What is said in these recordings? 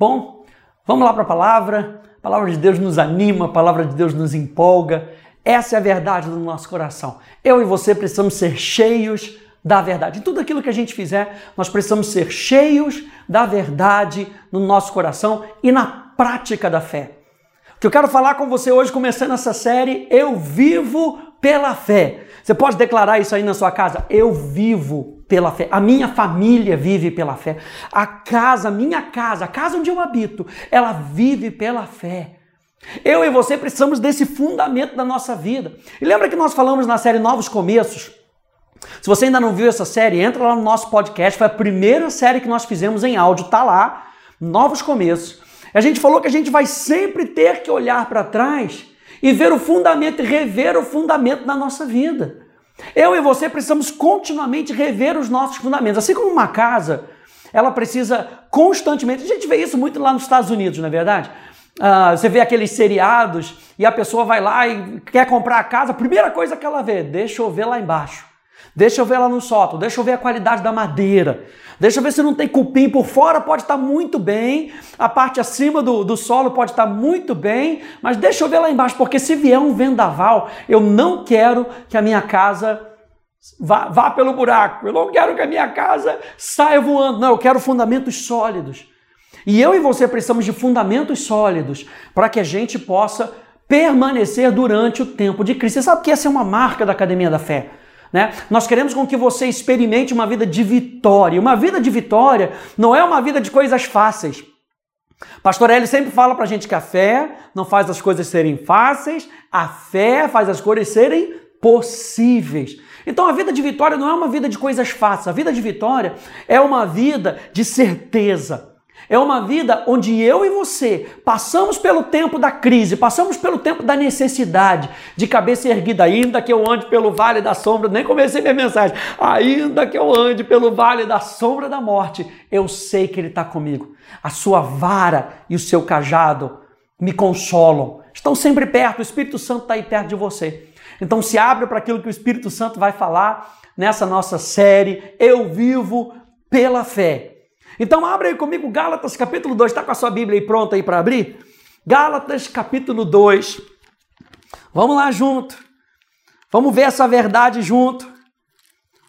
Bom, vamos lá para a palavra. A palavra de Deus nos anima, a palavra de Deus nos empolga. Essa é a verdade do nosso coração. Eu e você precisamos ser cheios da verdade. Em tudo aquilo que a gente fizer, nós precisamos ser cheios da verdade no nosso coração e na prática da fé. O que eu quero falar com você hoje, começando essa série, Eu Vivo pela Fé. Você pode declarar isso aí na sua casa? Eu vivo pela fé. A minha família vive pela fé. A casa, minha casa, a casa onde eu habito, ela vive pela fé. Eu e você precisamos desse fundamento da nossa vida. E lembra que nós falamos na série Novos Começos? Se você ainda não viu essa série, entra lá no nosso podcast. Foi a primeira série que nós fizemos em áudio, tá lá, Novos Começos. A gente falou que a gente vai sempre ter que olhar para trás e ver o fundamento e rever o fundamento da nossa vida. Eu e você precisamos continuamente rever os nossos fundamentos. Assim como uma casa, ela precisa constantemente. A gente vê isso muito lá nos Estados Unidos, não é verdade? Uh, você vê aqueles seriados e a pessoa vai lá e quer comprar a casa, a primeira coisa que ela vê, deixa eu ver lá embaixo. Deixa eu ver lá no sótão, deixa eu ver a qualidade da madeira, deixa eu ver se não tem cupim por fora, pode estar muito bem, a parte acima do, do solo pode estar muito bem, mas deixa eu ver lá embaixo, porque se vier um vendaval, eu não quero que a minha casa vá, vá pelo buraco, eu não quero que a minha casa saia voando, não, eu quero fundamentos sólidos. E eu e você precisamos de fundamentos sólidos para que a gente possa permanecer durante o tempo de crise. Você sabe que essa é uma marca da Academia da Fé. Né? Nós queremos com que você experimente uma vida de vitória. Uma vida de vitória não é uma vida de coisas fáceis. Pastor Eli sempre fala pra gente que a fé não faz as coisas serem fáceis, a fé faz as coisas serem possíveis. Então a vida de vitória não é uma vida de coisas fáceis, a vida de vitória é uma vida de certeza. É uma vida onde eu e você passamos pelo tempo da crise, passamos pelo tempo da necessidade, de cabeça erguida, ainda que eu ande pelo vale da sombra, nem comecei minha mensagem, ainda que eu ande pelo vale da sombra da morte, eu sei que Ele está comigo. A sua vara e o seu cajado me consolam, estão sempre perto, o Espírito Santo está aí perto de você. Então se abre para aquilo que o Espírito Santo vai falar nessa nossa série, Eu Vivo pela Fé. Então abre aí comigo Gálatas capítulo 2, está com a sua Bíblia aí pronta aí para abrir? Gálatas capítulo 2. Vamos lá junto. Vamos ver essa verdade junto.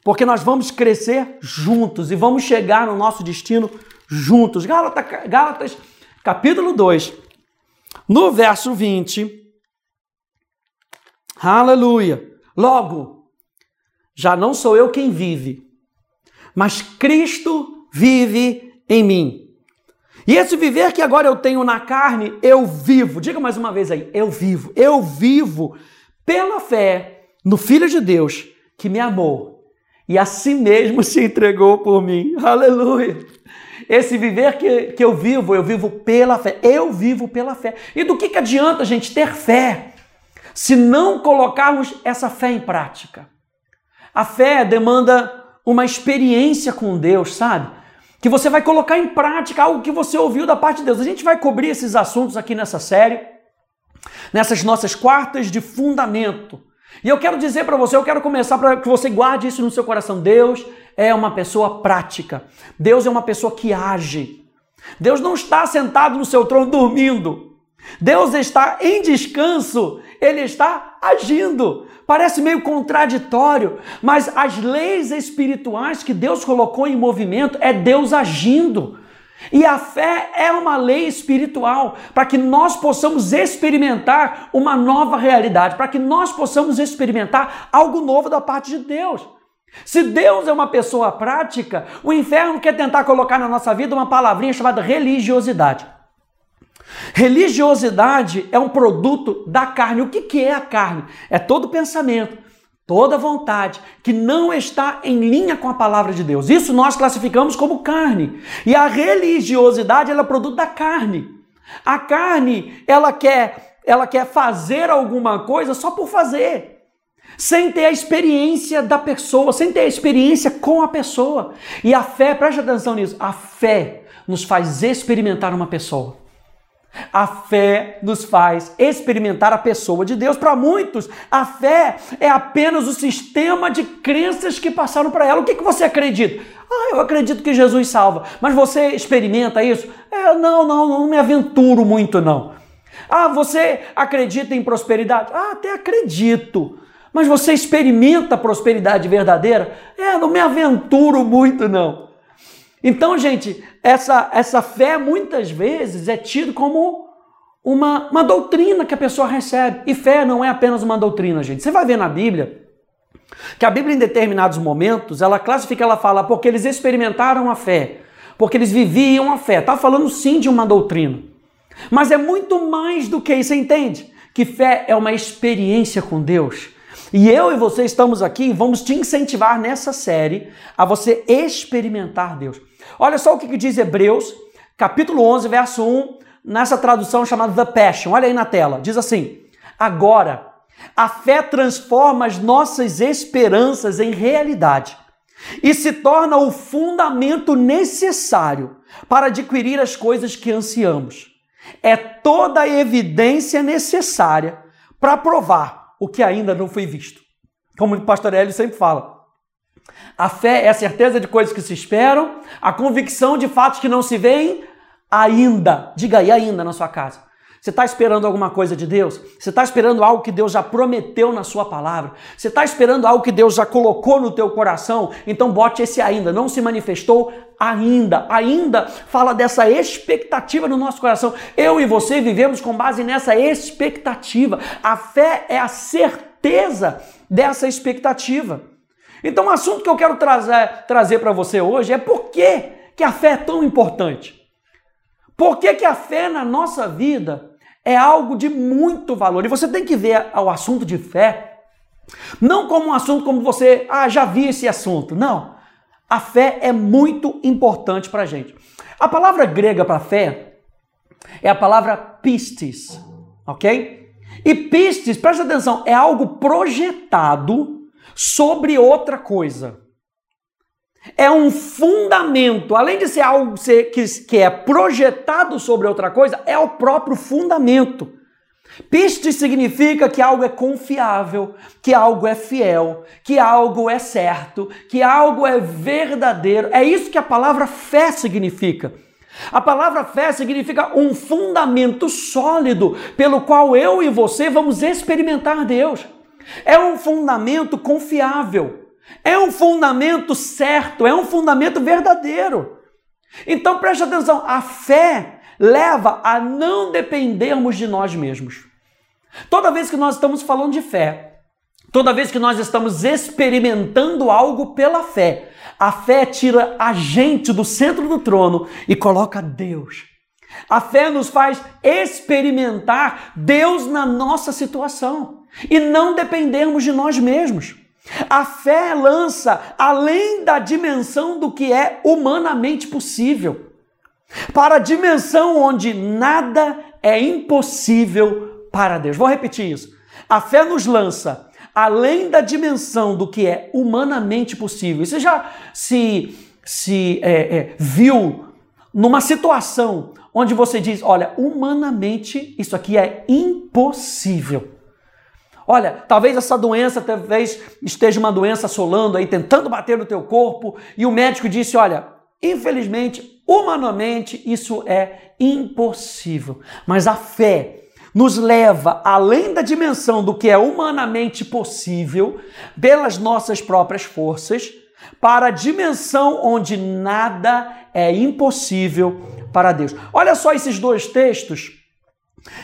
Porque nós vamos crescer juntos e vamos chegar no nosso destino juntos. Gálatas, Gálatas capítulo 2, no verso 20. Aleluia. Logo, já não sou eu quem vive, mas Cristo vive em mim. E esse viver que agora eu tenho na carne, eu vivo. Diga mais uma vez aí, eu vivo. Eu vivo pela fé no Filho de Deus que me amou e a si mesmo se entregou por mim. Aleluia. Esse viver que, que eu vivo, eu vivo pela fé. Eu vivo pela fé. E do que, que adianta a gente ter fé se não colocarmos essa fé em prática? A fé demanda uma experiência com Deus, sabe? Que você vai colocar em prática algo que você ouviu da parte de Deus. A gente vai cobrir esses assuntos aqui nessa série, nessas nossas quartas de fundamento. E eu quero dizer para você, eu quero começar para que você guarde isso no seu coração. Deus é uma pessoa prática. Deus é uma pessoa que age. Deus não está sentado no seu trono dormindo. Deus está em descanso, ele está agindo. Parece meio contraditório, mas as leis espirituais que Deus colocou em movimento é Deus agindo. E a fé é uma lei espiritual para que nós possamos experimentar uma nova realidade, para que nós possamos experimentar algo novo da parte de Deus. Se Deus é uma pessoa prática, o inferno quer tentar colocar na nossa vida uma palavrinha chamada religiosidade. Religiosidade é um produto da carne. O que, que é a carne? É todo pensamento, toda vontade que não está em linha com a palavra de Deus. Isso nós classificamos como carne. E a religiosidade ela é produto da carne. A carne, ela quer, ela quer fazer alguma coisa só por fazer. Sem ter a experiência da pessoa, sem ter a experiência com a pessoa. E a fé, preste atenção nisso, a fé nos faz experimentar uma pessoa. A fé nos faz experimentar a pessoa de Deus. Para muitos, a fé é apenas o sistema de crenças que passaram para ela. O que, que você acredita? Ah, eu acredito que Jesus salva. Mas você experimenta isso? É, não, não, não me aventuro muito, não. Ah, você acredita em prosperidade? Ah, até acredito. Mas você experimenta prosperidade verdadeira? É, não me aventuro muito, não. Então, gente, essa, essa fé muitas vezes é tido como uma, uma doutrina que a pessoa recebe. E fé não é apenas uma doutrina, gente. Você vai ver na Bíblia que a Bíblia, em determinados momentos, ela classifica, ela fala, porque eles experimentaram a fé, porque eles viviam a fé. Está falando sim de uma doutrina. Mas é muito mais do que isso, entende? Que fé é uma experiência com Deus. E eu e você estamos aqui e vamos te incentivar nessa série a você experimentar Deus. Olha só o que diz Hebreus, capítulo 11, verso 1, nessa tradução chamada The Passion. Olha aí na tela. Diz assim: Agora, a fé transforma as nossas esperanças em realidade e se torna o fundamento necessário para adquirir as coisas que ansiamos. É toda a evidência necessária para provar o que ainda não foi visto. Como o pastor Hélio sempre fala, a fé é a certeza de coisas que se esperam, a convicção de fatos que não se veem ainda. Diga aí, ainda na sua casa. Você está esperando alguma coisa de Deus? Você está esperando algo que Deus já prometeu na sua palavra? Você está esperando algo que Deus já colocou no teu coração? Então bote esse ainda. Não se manifestou ainda. Ainda fala dessa expectativa no nosso coração. Eu e você vivemos com base nessa expectativa. A fé é a certeza dessa expectativa. Então, o assunto que eu quero trazer, trazer para você hoje é por que, que a fé é tão importante. Por que, que a fé na nossa vida é algo de muito valor. E você tem que ver o assunto de fé não como um assunto como você, ah, já vi esse assunto. Não. A fé é muito importante para a gente. A palavra grega para fé é a palavra pistis, ok? E pistis, presta atenção, é algo projetado sobre outra coisa. É um fundamento, além de ser algo que é projetado sobre outra coisa, é o próprio fundamento. Piste significa que algo é confiável, que algo é fiel, que algo é certo, que algo é verdadeiro. É isso que a palavra fé significa. A palavra fé significa um fundamento sólido pelo qual eu e você vamos experimentar Deus. É um fundamento confiável. É um fundamento certo, é um fundamento verdadeiro. Então preste atenção, a fé leva a não dependermos de nós mesmos. Toda vez que nós estamos falando de fé, toda vez que nós estamos experimentando algo pela fé, a fé tira a gente do centro do trono e coloca Deus. A fé nos faz experimentar Deus na nossa situação e não dependermos de nós mesmos. A fé lança além da dimensão do que é humanamente possível, para a dimensão onde nada é impossível para Deus. Vou repetir isso. A fé nos lança além da dimensão do que é humanamente possível. Você já se, se é, é, viu numa situação onde você diz: olha, humanamente isso aqui é impossível. Olha, talvez essa doença, talvez esteja uma doença assolando aí, tentando bater no teu corpo, e o médico disse: olha, infelizmente, humanamente, isso é impossível. Mas a fé nos leva além da dimensão do que é humanamente possível, pelas nossas próprias forças, para a dimensão onde nada é impossível para Deus. Olha só esses dois textos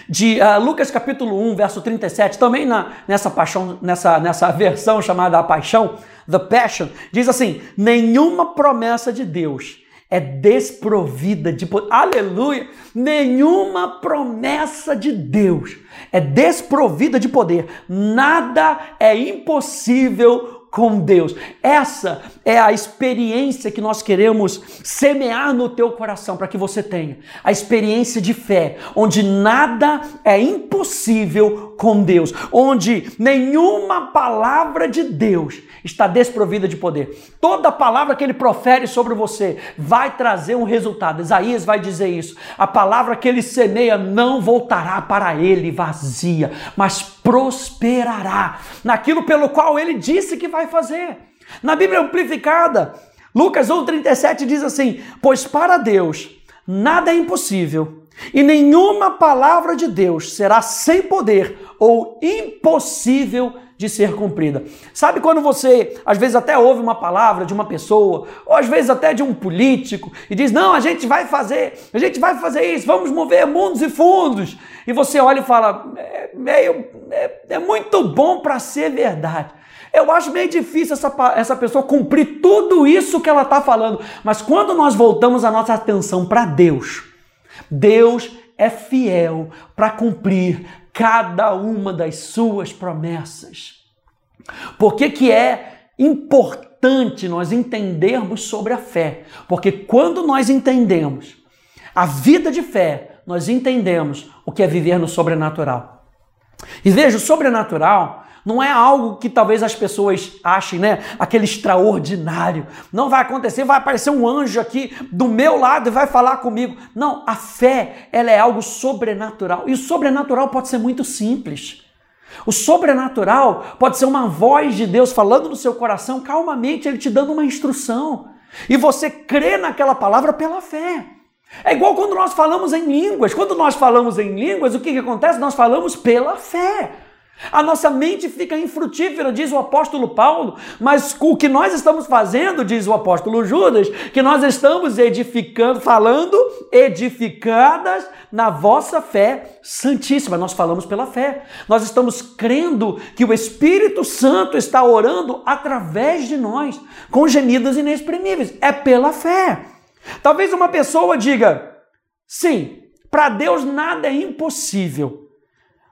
de uh, Lucas capítulo 1, verso 37, também na, nessa paixão, nessa, nessa versão chamada a paixão, the passion, diz assim: nenhuma promessa de Deus é desprovida de poder. Aleluia! Nenhuma promessa de Deus é desprovida de poder. Nada é impossível com Deus. Essa é a experiência que nós queremos semear no teu coração para que você tenha. A experiência de fé, onde nada é impossível com Deus, onde nenhuma palavra de Deus está desprovida de poder. Toda palavra que ele profere sobre você vai trazer um resultado. Isaías vai dizer isso. A palavra que ele semeia não voltará para ele vazia, mas prosperará naquilo pelo qual ele disse que vai fazer. Na Bíblia Amplificada, Lucas 1,37 diz assim: Pois para Deus nada é impossível, e nenhuma palavra de Deus será sem poder ou impossível de ser cumprida. Sabe quando você, às vezes, até ouve uma palavra de uma pessoa, ou às vezes até de um político, e diz: Não, a gente vai fazer, a gente vai fazer isso, vamos mover mundos e fundos. E você olha e fala: É, meio, é, é muito bom para ser verdade. Eu acho meio difícil essa, essa pessoa cumprir tudo isso que ela está falando. Mas quando nós voltamos a nossa atenção para Deus, Deus é fiel para cumprir cada uma das suas promessas. Por que, que é importante nós entendermos sobre a fé? Porque quando nós entendemos a vida de fé, nós entendemos o que é viver no sobrenatural. E veja, o sobrenatural não é algo que talvez as pessoas achem, né? Aquele extraordinário. Não vai acontecer, vai aparecer um anjo aqui do meu lado e vai falar comigo. Não, a fé, ela é algo sobrenatural. E o sobrenatural pode ser muito simples. O sobrenatural pode ser uma voz de Deus falando no seu coração, calmamente, ele te dando uma instrução. E você crê naquela palavra pela fé. É igual quando nós falamos em línguas. Quando nós falamos em línguas, o que, que acontece? Nós falamos pela fé. A nossa mente fica infrutífera, diz o apóstolo Paulo, mas o que nós estamos fazendo, diz o apóstolo Judas, que nós estamos edificando, falando edificadas na vossa fé santíssima. Nós falamos pela fé. Nós estamos crendo que o Espírito Santo está orando através de nós, com gemidos inexprimíveis. É pela fé. Talvez uma pessoa diga: sim, para Deus nada é impossível.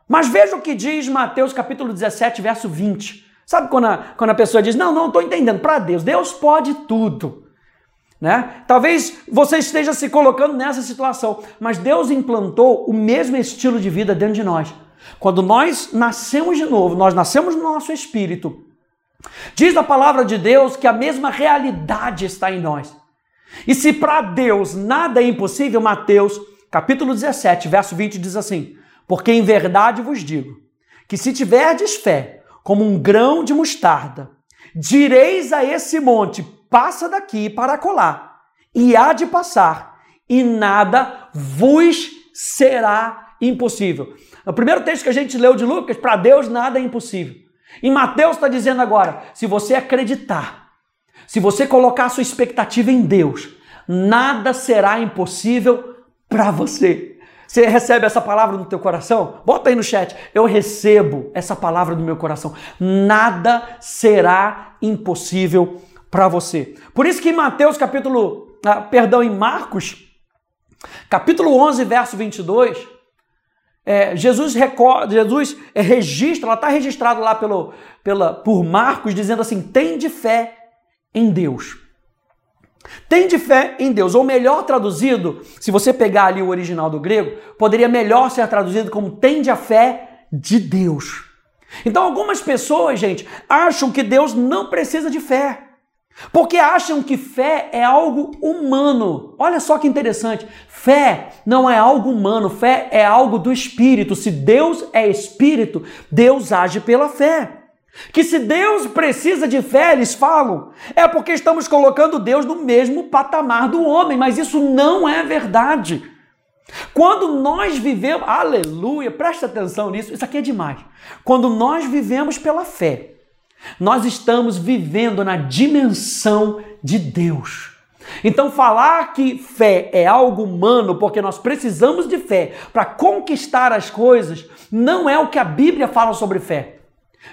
Mas veja o que diz Mateus capítulo 17, verso 20. Sabe quando a, quando a pessoa diz, não, não, estou entendendo, para Deus, Deus pode tudo. Né? Talvez você esteja se colocando nessa situação, mas Deus implantou o mesmo estilo de vida dentro de nós. Quando nós nascemos de novo, nós nascemos no nosso espírito. Diz a palavra de Deus que a mesma realidade está em nós. E se para Deus nada é impossível, Mateus capítulo 17, verso 20 diz assim: porque em verdade vos digo que se tiverdes fé como um grão de mostarda, direis a esse monte: passa daqui para colar, e há de passar, e nada vos será impossível. O primeiro texto que a gente leu de Lucas, para Deus nada é impossível. E Mateus está dizendo agora: se você acreditar, se você colocar a sua expectativa em Deus, nada será impossível para você. Você recebe essa palavra no teu coração? Bota aí no chat. Eu recebo essa palavra no meu coração. Nada será impossível para você. Por isso que em Mateus capítulo, ah, perdão, em Marcos, capítulo 11, verso 22, é, Jesus, recorda, Jesus registra, ela está registrado lá pelo, pela, por Marcos, dizendo assim: tem de fé em Deus. Tem de fé em Deus, ou melhor traduzido, se você pegar ali o original do grego, poderia melhor ser traduzido como tende a fé de Deus. Então algumas pessoas, gente, acham que Deus não precisa de fé. Porque acham que fé é algo humano. Olha só que interessante. Fé não é algo humano, fé é algo do espírito. Se Deus é espírito, Deus age pela fé. Que se Deus precisa de fé, eles falam, é porque estamos colocando Deus no mesmo patamar do homem, mas isso não é verdade. Quando nós vivemos, aleluia, presta atenção nisso, isso aqui é demais. Quando nós vivemos pela fé, nós estamos vivendo na dimensão de Deus. Então, falar que fé é algo humano, porque nós precisamos de fé para conquistar as coisas, não é o que a Bíblia fala sobre fé.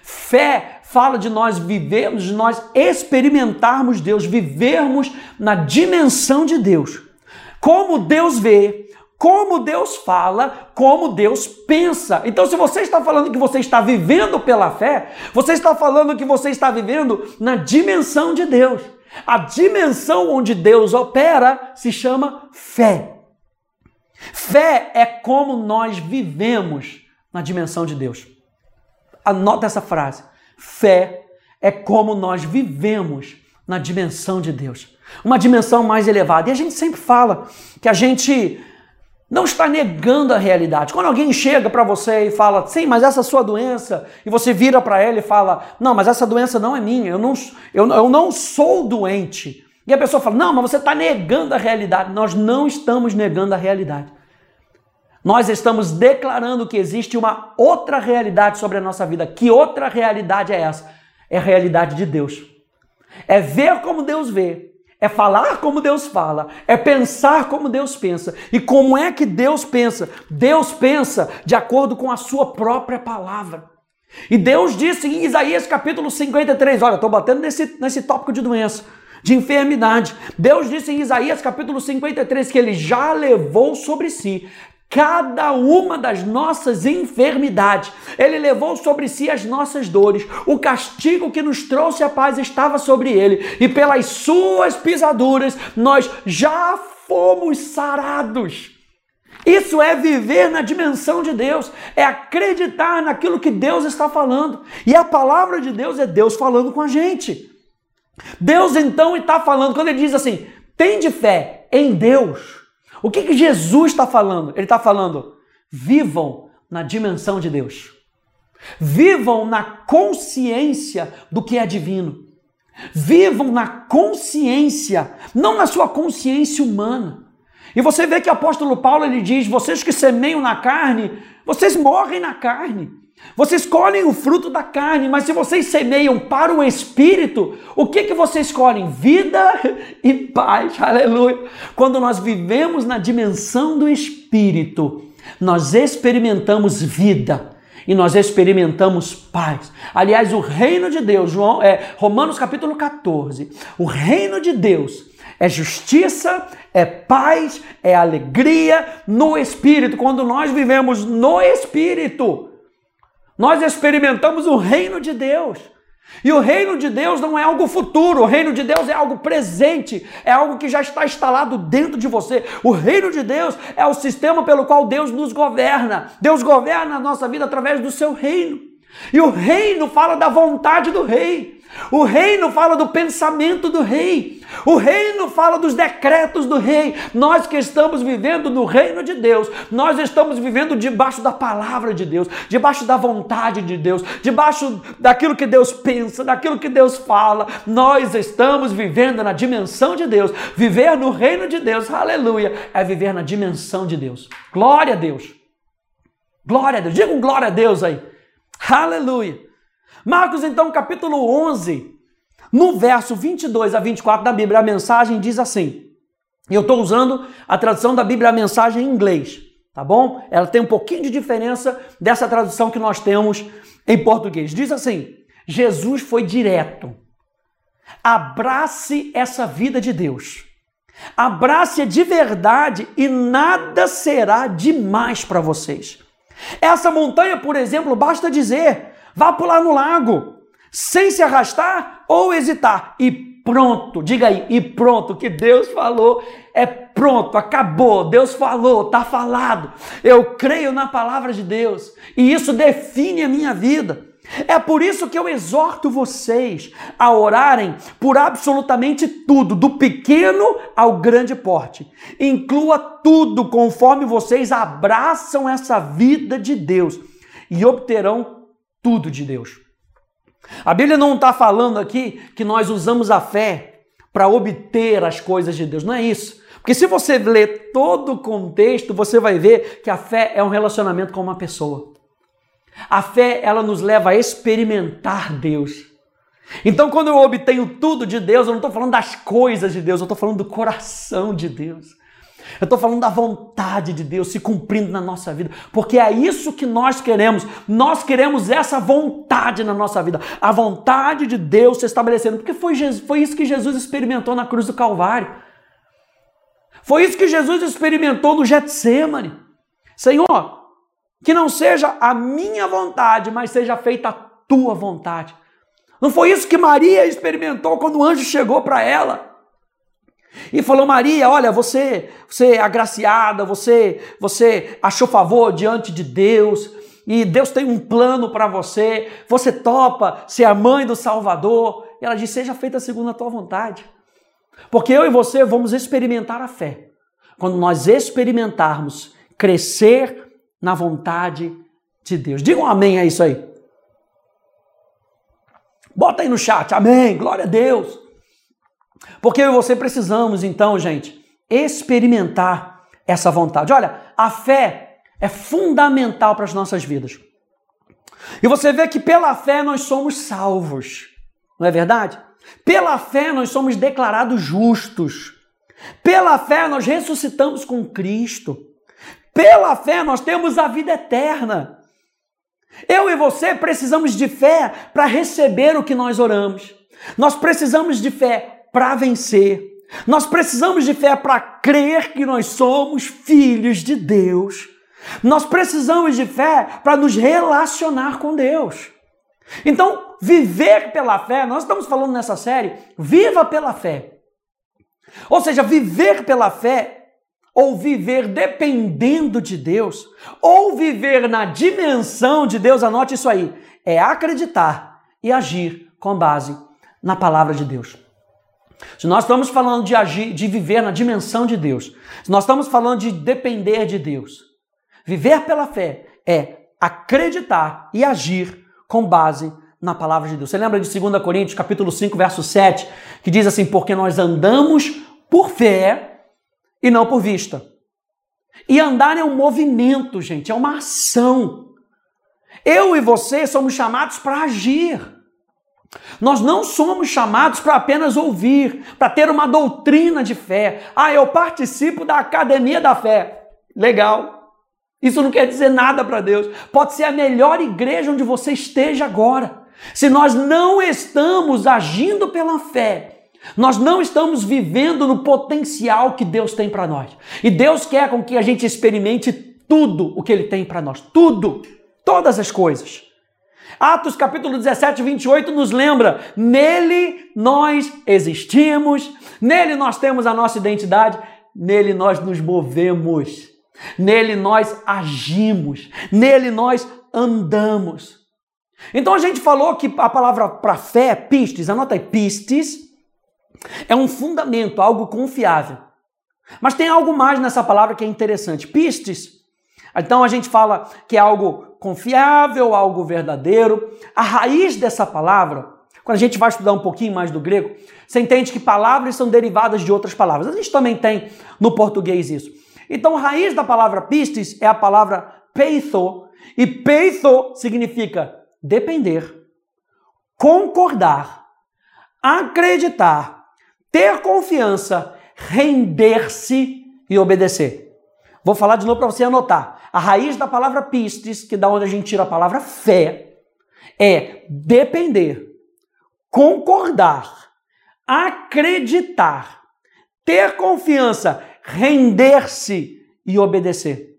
Fé fala de nós vivermos, de nós experimentarmos Deus, vivermos na dimensão de Deus. Como Deus vê, como Deus fala, como Deus pensa. Então, se você está falando que você está vivendo pela fé, você está falando que você está vivendo na dimensão de Deus. A dimensão onde Deus opera se chama fé. Fé é como nós vivemos na dimensão de Deus. Anota essa frase. Fé é como nós vivemos na dimensão de Deus. Uma dimensão mais elevada. E a gente sempre fala que a gente não está negando a realidade. Quando alguém chega para você e fala, sim, mas essa é a sua doença, e você vira para ela e fala, não, mas essa doença não é minha, eu não, eu, eu não sou doente. E a pessoa fala, não, mas você está negando a realidade. Nós não estamos negando a realidade. Nós estamos declarando que existe uma outra realidade sobre a nossa vida. Que outra realidade é essa? É a realidade de Deus. É ver como Deus vê, é falar como Deus fala, é pensar como Deus pensa. E como é que Deus pensa? Deus pensa de acordo com a sua própria palavra. E Deus disse em Isaías capítulo 53, olha, estou batendo nesse, nesse tópico de doença, de enfermidade. Deus disse em Isaías capítulo 53 que ele já levou sobre si cada uma das nossas enfermidades. Ele levou sobre si as nossas dores. O castigo que nos trouxe a paz estava sobre ele, e pelas suas pisaduras nós já fomos sarados. Isso é viver na dimensão de Deus, é acreditar naquilo que Deus está falando. E a palavra de Deus é Deus falando com a gente. Deus então está falando, quando ele diz assim: tem de fé em Deus o que, que Jesus está falando? Ele está falando: vivam na dimensão de Deus. Vivam na consciência do que é divino. Vivam na consciência, não na sua consciência humana. E você vê que o apóstolo Paulo ele diz: vocês que semeiam na carne, vocês morrem na carne. Vocês colhem o fruto da carne, mas se vocês semeiam para o espírito, o que que vocês colhem? Vida e paz. Aleluia. Quando nós vivemos na dimensão do espírito, nós experimentamos vida e nós experimentamos paz. Aliás, o reino de Deus, João, é, Romanos capítulo 14, o reino de Deus é justiça, é paz, é alegria no espírito. Quando nós vivemos no espírito, nós experimentamos o reino de Deus. E o reino de Deus não é algo futuro, o reino de Deus é algo presente, é algo que já está instalado dentro de você. O reino de Deus é o sistema pelo qual Deus nos governa. Deus governa a nossa vida através do seu reino. E o reino fala da vontade do rei. O reino fala do pensamento do rei. O reino fala dos decretos do rei. Nós que estamos vivendo no reino de Deus, nós estamos vivendo debaixo da palavra de Deus, debaixo da vontade de Deus, debaixo daquilo que Deus pensa, daquilo que Deus fala. Nós estamos vivendo na dimensão de Deus. Viver no reino de Deus, aleluia, é viver na dimensão de Deus. Glória a Deus. Glória a Deus. Diga um glória a Deus aí. Aleluia. Marcos, então, capítulo 11, no verso 22 a 24 da Bíblia, a mensagem diz assim. Eu estou usando a tradução da Bíblia, a mensagem em inglês, tá bom? Ela tem um pouquinho de diferença dessa tradução que nós temos em português. Diz assim: Jesus foi direto. Abrace essa vida de Deus. Abrace-a de verdade e nada será demais para vocês. Essa montanha, por exemplo, basta dizer: Vá pular no lago, sem se arrastar ou hesitar. E pronto, diga aí, e pronto, que Deus falou, é pronto, acabou, Deus falou, está falado. Eu creio na palavra de Deus e isso define a minha vida. É por isso que eu exorto vocês a orarem por absolutamente tudo, do pequeno ao grande porte. Inclua tudo conforme vocês abraçam essa vida de Deus e obterão tudo de Deus. A Bíblia não está falando aqui que nós usamos a fé para obter as coisas de Deus, não é isso. Porque se você ler todo o contexto, você vai ver que a fé é um relacionamento com uma pessoa. A fé, ela nos leva a experimentar Deus. Então, quando eu obtenho tudo de Deus, eu não estou falando das coisas de Deus, eu estou falando do coração de Deus. Eu estou falando da vontade de Deus se cumprindo na nossa vida, porque é isso que nós queremos. Nós queremos essa vontade na nossa vida, a vontade de Deus se estabelecendo, porque foi, Jesus, foi isso que Jesus experimentou na cruz do Calvário. Foi isso que Jesus experimentou no Getsemane. Senhor, que não seja a minha vontade, mas seja feita a tua vontade. Não foi isso que Maria experimentou quando o anjo chegou para ela? E falou: Maria, olha, você, você é agraciada, você, você achou favor diante de Deus, e Deus tem um plano para você, você topa ser a mãe do Salvador. E ela disse: Seja feita segundo a tua vontade. Porque eu e você vamos experimentar a fé. Quando nós experimentarmos crescer na vontade de Deus. Digam um amém a isso aí. Bota aí no chat, amém, glória a Deus. Porque eu e você precisamos, então, gente, experimentar essa vontade. Olha, a fé é fundamental para as nossas vidas. E você vê que pela fé nós somos salvos, não é verdade? Pela fé nós somos declarados justos. Pela fé nós ressuscitamos com Cristo. Pela fé nós temos a vida eterna. Eu e você precisamos de fé para receber o que nós oramos. Nós precisamos de fé para vencer. Nós precisamos de fé para crer que nós somos filhos de Deus. Nós precisamos de fé para nos relacionar com Deus. Então, viver pela fé, nós estamos falando nessa série, viva pela fé. Ou seja, viver pela fé ou viver dependendo de Deus, ou viver na dimensão de Deus, anote isso aí, é acreditar e agir com base na palavra de Deus. Se nós estamos falando de agir, de viver na dimensão de Deus, se nós estamos falando de depender de Deus, viver pela fé é acreditar e agir com base na palavra de Deus. Você lembra de 2 Coríntios, capítulo 5, verso 7, que diz assim: "Porque nós andamos por fé e não por vista". E andar é um movimento, gente, é uma ação. Eu e você somos chamados para agir. Nós não somos chamados para apenas ouvir, para ter uma doutrina de fé. Ah, eu participo da academia da fé. Legal. Isso não quer dizer nada para Deus. Pode ser a melhor igreja onde você esteja agora. Se nós não estamos agindo pela fé, nós não estamos vivendo no potencial que Deus tem para nós. E Deus quer com que a gente experimente tudo o que Ele tem para nós. Tudo. Todas as coisas. Atos capítulo 17, 28 nos lembra: nele nós existimos, nele nós temos a nossa identidade, nele nós nos movemos, nele nós agimos, nele nós andamos. Então a gente falou que a palavra para fé, pistes, anota aí, pistes, é um fundamento, algo confiável. Mas tem algo mais nessa palavra que é interessante. Pistes então a gente fala que é algo confiável, algo verdadeiro. A raiz dessa palavra, quando a gente vai estudar um pouquinho mais do grego, você entende que palavras são derivadas de outras palavras. A gente também tem no português isso. Então a raiz da palavra pistis é a palavra peitho, e peitho significa depender, concordar, acreditar, ter confiança, render-se e obedecer. Vou falar de novo para você anotar. A raiz da palavra pistes, que da onde a gente tira a palavra fé, é depender, concordar, acreditar, ter confiança, render-se e obedecer.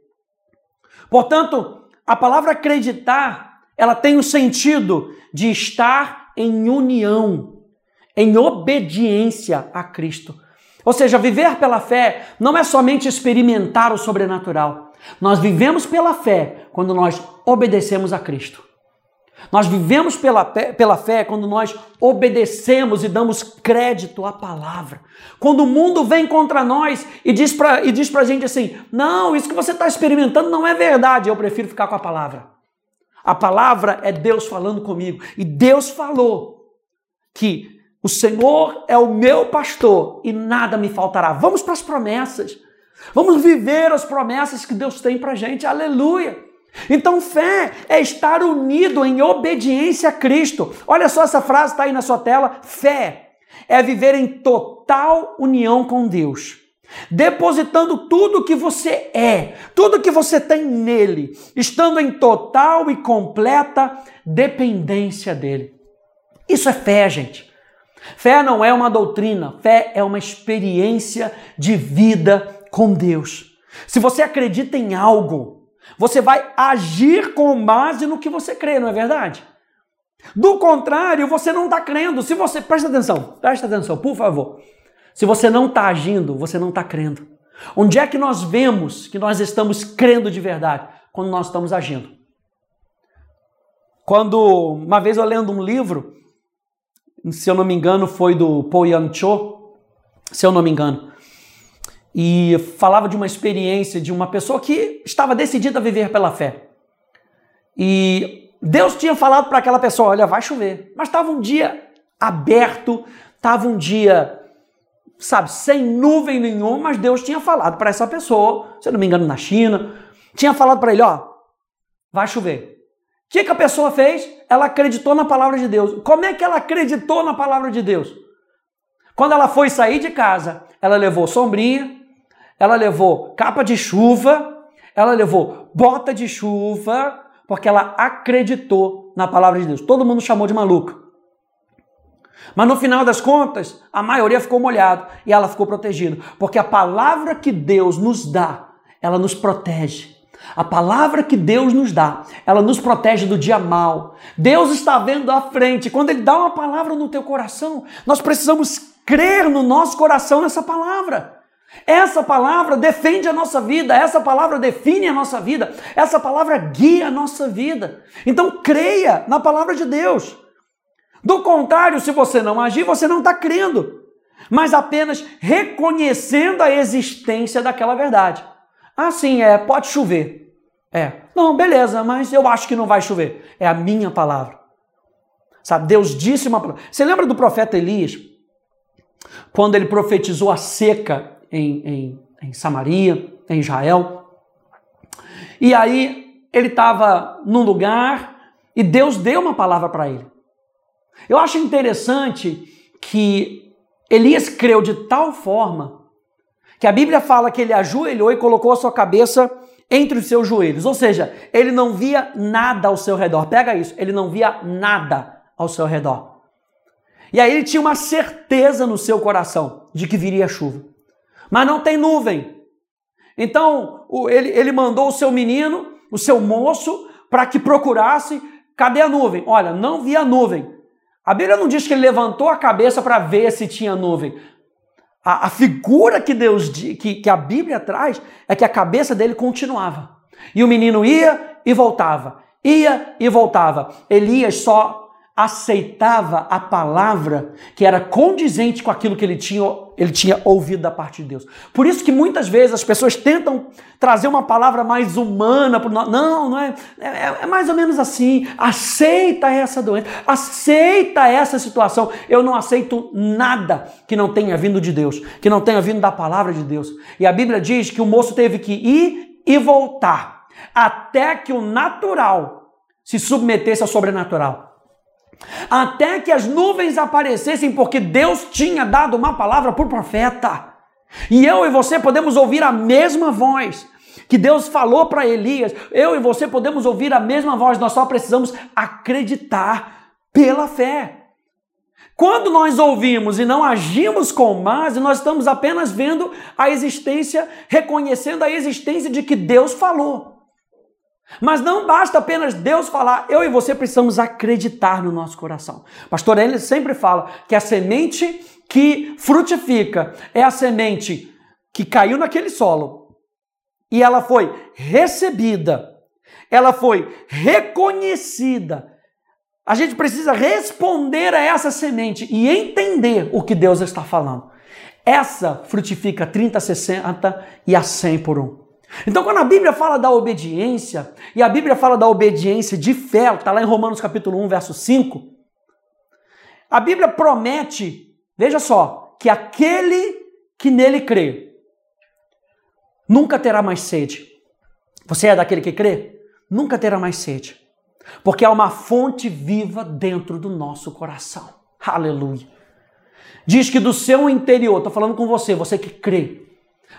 Portanto, a palavra acreditar, ela tem o sentido de estar em união, em obediência a Cristo. Ou seja, viver pela fé não é somente experimentar o sobrenatural. Nós vivemos pela fé quando nós obedecemos a Cristo. Nós vivemos pela, pela fé quando nós obedecemos e damos crédito à palavra. Quando o mundo vem contra nós e diz para e diz gente assim: não, isso que você está experimentando não é verdade, eu prefiro ficar com a palavra. A palavra é Deus falando comigo. E Deus falou que o Senhor é o meu pastor e nada me faltará. Vamos para as promessas. Vamos viver as promessas que Deus tem para gente. Aleluia. Então, fé é estar unido em obediência a Cristo. Olha só essa frase está aí na sua tela. Fé é viver em total união com Deus, depositando tudo que você é, tudo que você tem nele, estando em total e completa dependência dele. Isso é fé, gente. Fé não é uma doutrina, fé é uma experiência de vida com Deus. Se você acredita em algo, você vai agir com base no que você crê, não é verdade? Do contrário, você não está crendo. Se você. Presta atenção, presta atenção, por favor. Se você não está agindo, você não está crendo. Onde é que nós vemos que nós estamos crendo de verdade? Quando nós estamos agindo. Quando, uma vez eu lendo um livro, se eu não me engano, foi do Po Yang Cho, se eu não me engano, e falava de uma experiência de uma pessoa que estava decidida a viver pela fé. E Deus tinha falado para aquela pessoa: olha, vai chover. Mas estava um dia aberto, estava um dia, sabe, sem nuvem nenhuma, mas Deus tinha falado para essa pessoa, se eu não me engano, na China, tinha falado para ele: ó, vai chover. Que, que a pessoa fez? Ela acreditou na palavra de Deus. Como é que ela acreditou na palavra de Deus? Quando ela foi sair de casa, ela levou sombrinha, ela levou capa de chuva, ela levou bota de chuva, porque ela acreditou na palavra de Deus. Todo mundo chamou de maluca. Mas no final das contas, a maioria ficou molhado e ela ficou protegida, porque a palavra que Deus nos dá, ela nos protege. A palavra que Deus nos dá, ela nos protege do dia mal. Deus está vendo à frente. Quando Ele dá uma palavra no teu coração, nós precisamos crer no nosso coração nessa palavra. Essa palavra defende a nossa vida, essa palavra define a nossa vida, essa palavra guia a nossa vida. Então creia na palavra de Deus. Do contrário, se você não agir, você não está crendo, mas apenas reconhecendo a existência daquela verdade. Assim é, pode chover. É, não, beleza, mas eu acho que não vai chover. É a minha palavra. Sabe, Deus disse uma palavra. Você lembra do profeta Elias? Quando ele profetizou a seca em, em, em Samaria, em Israel. E aí ele estava num lugar e Deus deu uma palavra para ele. Eu acho interessante que Elias creu de tal forma que a Bíblia fala que ele ajoelhou e colocou a sua cabeça entre os seus joelhos. Ou seja, ele não via nada ao seu redor. Pega isso, ele não via nada ao seu redor. E aí ele tinha uma certeza no seu coração de que viria chuva mas não tem nuvem. Então, ele, ele mandou o seu menino, o seu moço, para que procurasse. Cadê a nuvem? Olha, não vi a nuvem. A Bíblia não diz que ele levantou a cabeça para ver se tinha nuvem. A, a figura que Deus que, que a Bíblia traz é que a cabeça dele continuava. E o menino ia e voltava, ia e voltava. Elias só aceitava a palavra que era condizente com aquilo que ele tinha, ele tinha ouvido da parte de Deus. Por isso que muitas vezes as pessoas tentam trazer uma palavra mais humana. Não, não é, é, é mais ou menos assim. Aceita essa doença, aceita essa situação. Eu não aceito nada que não tenha vindo de Deus, que não tenha vindo da palavra de Deus. E a Bíblia diz que o moço teve que ir e voltar até que o natural se submetesse ao sobrenatural até que as nuvens aparecessem, porque Deus tinha dado uma palavra por profeta. E eu e você podemos ouvir a mesma voz que Deus falou para Elias. Eu e você podemos ouvir a mesma voz, nós só precisamos acreditar pela fé. Quando nós ouvimos e não agimos com base, nós estamos apenas vendo a existência, reconhecendo a existência de que Deus falou. Mas não basta apenas Deus falar, eu e você precisamos acreditar no nosso coração. Pastor ele sempre fala que a semente que frutifica é a semente que caiu naquele solo e ela foi recebida, ela foi reconhecida. A gente precisa responder a essa semente e entender o que Deus está falando. Essa frutifica 30, 60 e a 100 por um. Então, quando a Bíblia fala da obediência, e a Bíblia fala da obediência de fé, está lá em Romanos capítulo 1, verso 5, a Bíblia promete, veja só, que aquele que nele crê nunca terá mais sede. Você é daquele que crê? Nunca terá mais sede. Porque há uma fonte viva dentro do nosso coração. Aleluia. Diz que do seu interior, estou falando com você, você que crê,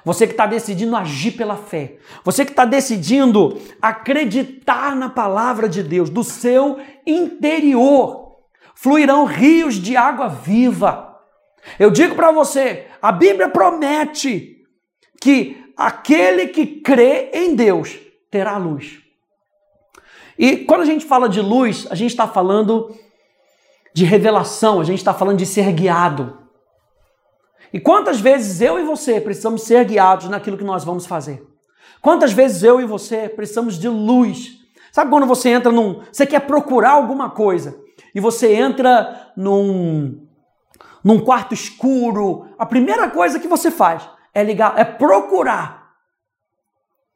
você que está decidindo agir pela fé. Você que está decidindo acreditar na palavra de Deus, do seu interior. fluirão rios de água viva. Eu digo para você, a Bíblia promete que aquele que crê em Deus terá luz. E quando a gente fala de luz, a gente está falando de revelação, a gente está falando de ser guiado. E quantas vezes eu e você precisamos ser guiados naquilo que nós vamos fazer? Quantas vezes eu e você precisamos de luz? Sabe quando você entra num. Você quer procurar alguma coisa e você entra num, num quarto escuro, a primeira coisa que você faz é ligar, é procurar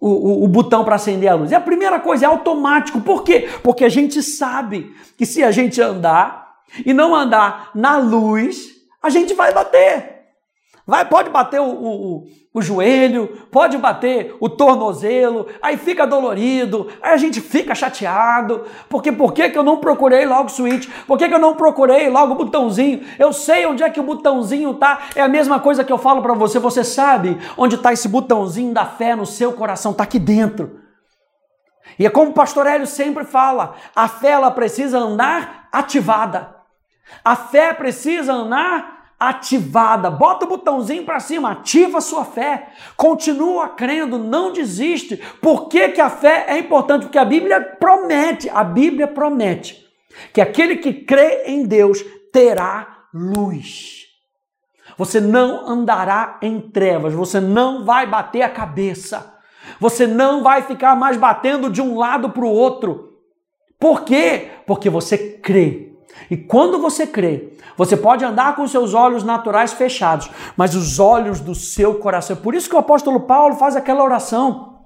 o, o, o botão para acender a luz. É a primeira coisa, é automático. Por quê? Porque a gente sabe que se a gente andar e não andar na luz, a gente vai bater. Vai, pode bater o, o, o, joelho, pode bater o tornozelo, aí fica dolorido, aí a gente fica chateado, porque por que, que eu não procurei logo o switch? Por que, que eu não procurei logo o botãozinho? Eu sei onde é que o botãozinho tá, é a mesma coisa que eu falo para você, você sabe onde está esse botãozinho da fé no seu coração, tá aqui dentro. E é como o pastor Hélio sempre fala, a fé ela precisa andar ativada. A fé precisa andar ativada. Bota o botãozinho para cima, ativa a sua fé. Continua crendo, não desiste. Por que, que a fé é importante? Porque a Bíblia promete, a Bíblia promete que aquele que crê em Deus terá luz. Você não andará em trevas, você não vai bater a cabeça. Você não vai ficar mais batendo de um lado para o outro. Por quê? Porque você crê. E quando você crê, você pode andar com seus olhos naturais fechados, mas os olhos do seu coração. É por isso que o apóstolo Paulo faz aquela oração,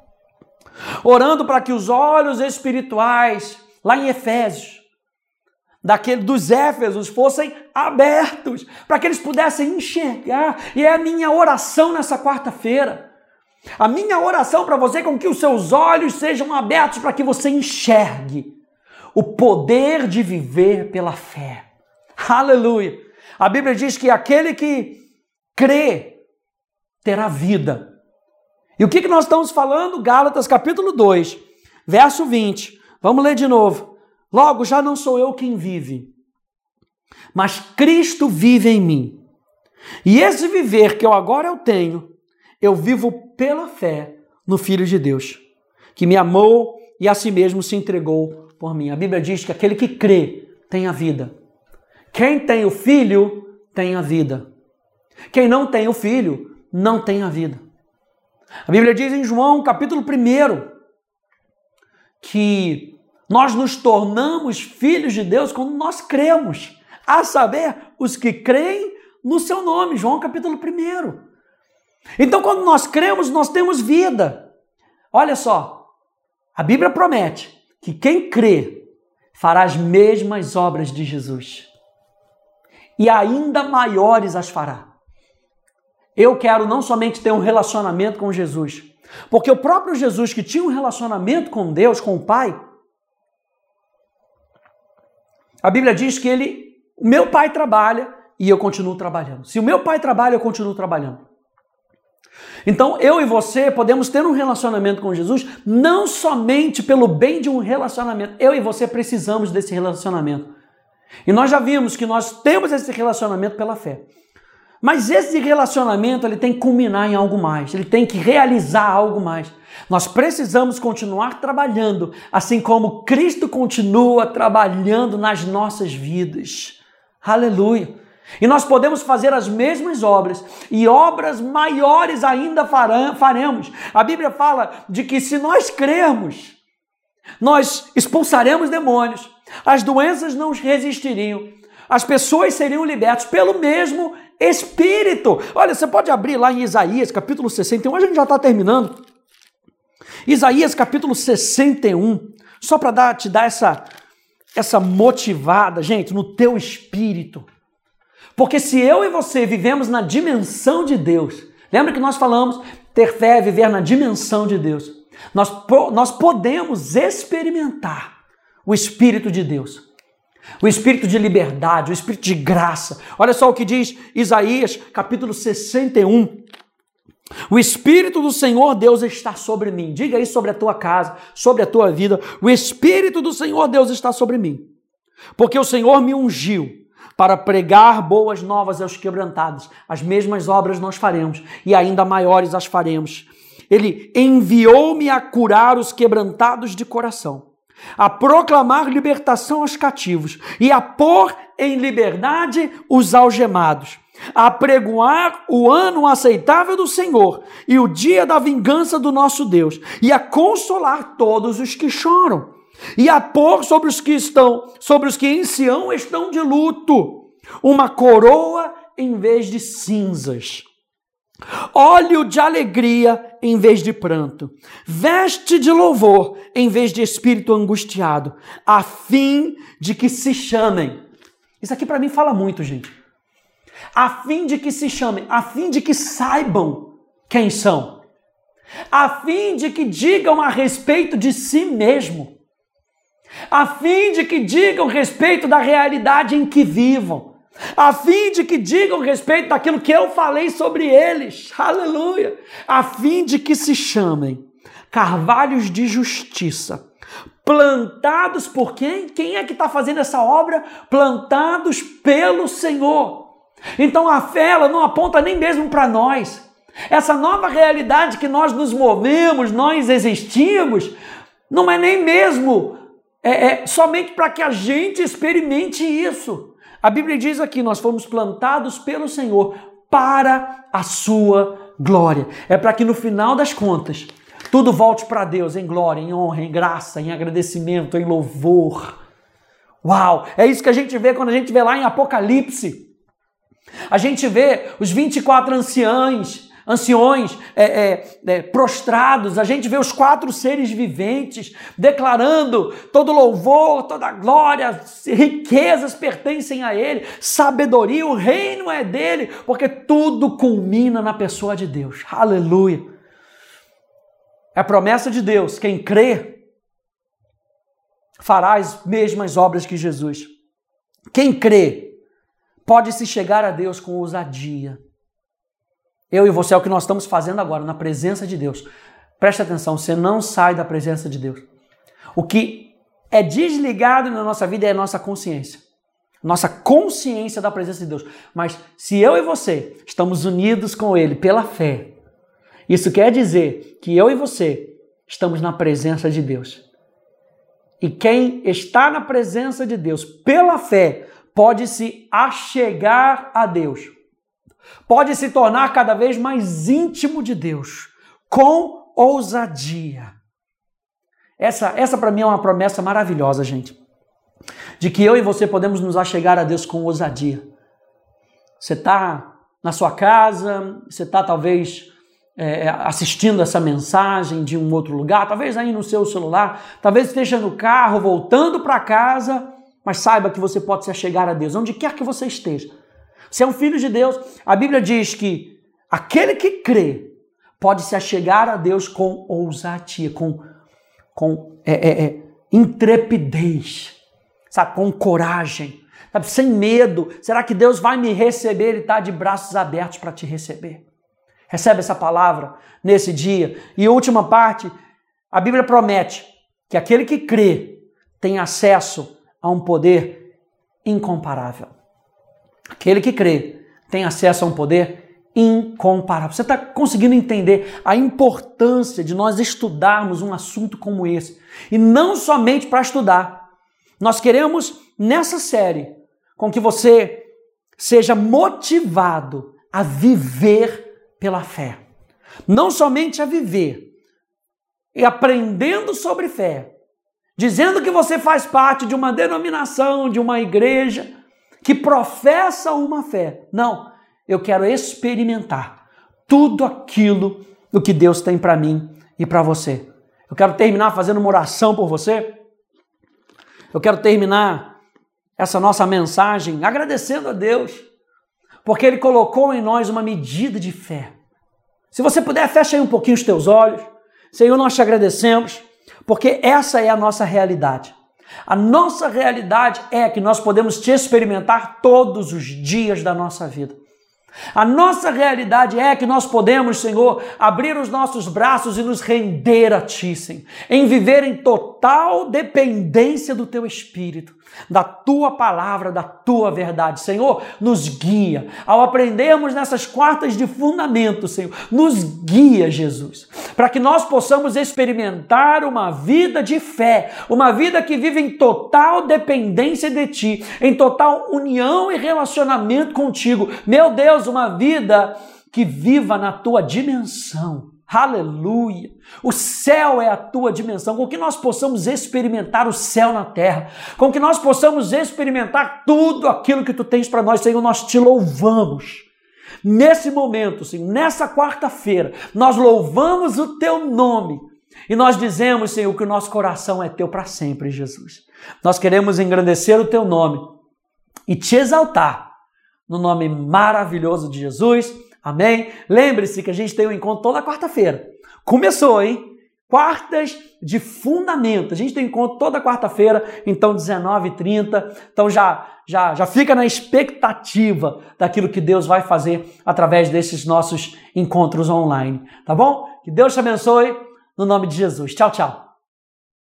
orando para que os olhos espirituais, lá em Efésios, daquele dos Éfesos fossem abertos, para que eles pudessem enxergar. E é a minha oração nessa quarta-feira. A minha oração para você é com que os seus olhos sejam abertos para que você enxergue o poder de viver pela fé. Aleluia! A Bíblia diz que aquele que crê terá vida. E o que, que nós estamos falando? Gálatas capítulo 2, verso 20. Vamos ler de novo. Logo, já não sou eu quem vive, mas Cristo vive em mim. E esse viver que eu agora eu tenho, eu vivo pela fé no Filho de Deus, que me amou e a si mesmo se entregou por mim. A Bíblia diz que aquele que crê tem a vida. Quem tem o filho tem a vida. Quem não tem o filho não tem a vida. A Bíblia diz em João, capítulo 1, que nós nos tornamos filhos de Deus quando nós cremos, a saber, os que creem no seu nome, João capítulo 1. Então, quando nós cremos, nós temos vida. Olha só, a Bíblia promete que quem crê fará as mesmas obras de Jesus e ainda maiores as fará. Eu quero não somente ter um relacionamento com Jesus, porque o próprio Jesus que tinha um relacionamento com Deus, com o Pai, a Bíblia diz que ele, o meu pai trabalha e eu continuo trabalhando. Se o meu pai trabalha, eu continuo trabalhando. Então, eu e você podemos ter um relacionamento com Jesus não somente pelo bem de um relacionamento. Eu e você precisamos desse relacionamento. E nós já vimos que nós temos esse relacionamento pela fé. Mas esse relacionamento ele tem que culminar em algo mais, ele tem que realizar algo mais. Nós precisamos continuar trabalhando, assim como Cristo continua trabalhando nas nossas vidas. Aleluia! E nós podemos fazer as mesmas obras e obras maiores ainda faremos. A Bíblia fala de que se nós crermos, nós expulsaremos demônios, as doenças não resistiriam, as pessoas seriam libertas pelo mesmo Espírito. Olha, você pode abrir lá em Isaías capítulo 61, a gente já está terminando. Isaías capítulo 61, só para te dar essa, essa motivada, gente, no teu espírito. Porque se eu e você vivemos na dimensão de Deus, lembra que nós falamos ter fé é viver na dimensão de Deus. Nós, nós podemos experimentar o Espírito de Deus. O espírito de liberdade, o espírito de graça. Olha só o que diz Isaías, capítulo 61. O Espírito do Senhor Deus está sobre mim. Diga isso sobre a tua casa, sobre a tua vida. O Espírito do Senhor Deus está sobre mim Porque o Senhor me ungiu para pregar boas novas aos quebrantados. As mesmas obras nós faremos e ainda maiores as faremos. Ele enviou-me a curar os quebrantados de coração, a proclamar libertação aos cativos e a pôr em liberdade os algemados, a pregoar o ano aceitável do Senhor e o dia da vingança do nosso Deus, e a consolar todos os que choram e a pôr sobre os que estão, sobre os que em Sião estão de luto, uma coroa em vez de cinzas, óleo de alegria em vez de pranto, veste de louvor em vez de espírito angustiado, a fim de que se chamem. Isso aqui para mim fala muito, gente. A fim de que se chamem, a fim de que saibam quem são, a fim de que digam a respeito de si mesmo a fim de que digam respeito da realidade em que vivam, a fim de que digam respeito daquilo que eu falei sobre eles, aleluia, a fim de que se chamem carvalhos de justiça, plantados por quem? Quem é que está fazendo essa obra? Plantados pelo Senhor. Então a fé ela não aponta nem mesmo para nós. Essa nova realidade que nós nos movemos, nós existimos, não é nem mesmo é, é somente para que a gente experimente isso. A Bíblia diz aqui: nós fomos plantados pelo Senhor para a sua glória. É para que no final das contas tudo volte para Deus em glória, em honra, em graça, em agradecimento, em louvor. Uau! É isso que a gente vê quando a gente vê lá em Apocalipse. A gente vê os 24 anciãos anciões é, é, é, prostrados, a gente vê os quatro seres viventes declarando todo louvor, toda glória, riquezas pertencem a Ele, sabedoria, o reino é dele, porque tudo culmina na pessoa de Deus. Aleluia! É a promessa de Deus, quem crê fará as mesmas obras que Jesus. Quem crê pode se chegar a Deus com ousadia. Eu e você é o que nós estamos fazendo agora, na presença de Deus. Preste atenção, você não sai da presença de Deus. O que é desligado na nossa vida é a nossa consciência. Nossa consciência da presença de Deus. Mas se eu e você estamos unidos com Ele pela fé, isso quer dizer que eu e você estamos na presença de Deus. E quem está na presença de Deus pela fé pode se achegar a Deus pode se tornar cada vez mais íntimo de Deus, com ousadia. Essa, essa para mim é uma promessa maravilhosa, gente. De que eu e você podemos nos achegar a Deus com ousadia. Você está na sua casa, você está talvez é, assistindo essa mensagem de um outro lugar, talvez aí no seu celular, talvez esteja no carro, voltando para casa, mas saiba que você pode se achegar a Deus, onde quer que você esteja. Você é um filho de Deus. A Bíblia diz que aquele que crê pode se achegar a Deus com ousadia, com, com é, é, é, intrepidez, sabe? com coragem, sabe? sem medo. Será que Deus vai me receber? Ele está de braços abertos para te receber. Recebe essa palavra nesse dia. E última parte, a Bíblia promete que aquele que crê tem acesso a um poder incomparável. Aquele que crê tem acesso a um poder incomparável. Você está conseguindo entender a importância de nós estudarmos um assunto como esse? E não somente para estudar. Nós queremos, nessa série, com que você seja motivado a viver pela fé. Não somente a viver, e aprendendo sobre fé, dizendo que você faz parte de uma denominação, de uma igreja, que professa uma fé. Não, eu quero experimentar tudo aquilo do que Deus tem para mim e para você. Eu quero terminar fazendo uma oração por você. Eu quero terminar essa nossa mensagem agradecendo a Deus, porque Ele colocou em nós uma medida de fé. Se você puder, feche aí um pouquinho os teus olhos. Senhor, nós te agradecemos, porque essa é a nossa realidade. A nossa realidade é que nós podemos te experimentar todos os dias da nossa vida. A nossa realidade é que nós podemos, Senhor, abrir os nossos braços e nos render a Ti, Senhor, em viver em total dependência do Teu Espírito, da Tua palavra, da Tua verdade. Senhor, nos guia. Ao aprendermos nessas quartas de fundamento, Senhor, nos guia, Jesus, para que nós possamos experimentar uma vida de fé, uma vida que vive em total dependência de Ti, em total união e relacionamento contigo. Meu Deus, uma vida que viva na tua dimensão. Aleluia! O céu é a tua dimensão, com que nós possamos experimentar o céu na terra, com que nós possamos experimentar tudo aquilo que tu tens para nós, Senhor, nós te louvamos. Nesse momento, Senhor, nessa quarta-feira, nós louvamos o teu nome e nós dizemos, Senhor, que o nosso coração é teu para sempre, Jesus. Nós queremos engrandecer o teu nome e te exaltar no nome maravilhoso de Jesus. Amém? Lembre-se que a gente tem um encontro toda quarta-feira. Começou, hein? Quartas de fundamento. A gente tem encontro toda quarta-feira, então 19h30. Então já, já, já fica na expectativa daquilo que Deus vai fazer através desses nossos encontros online. Tá bom? Que Deus te abençoe no nome de Jesus. Tchau, tchau.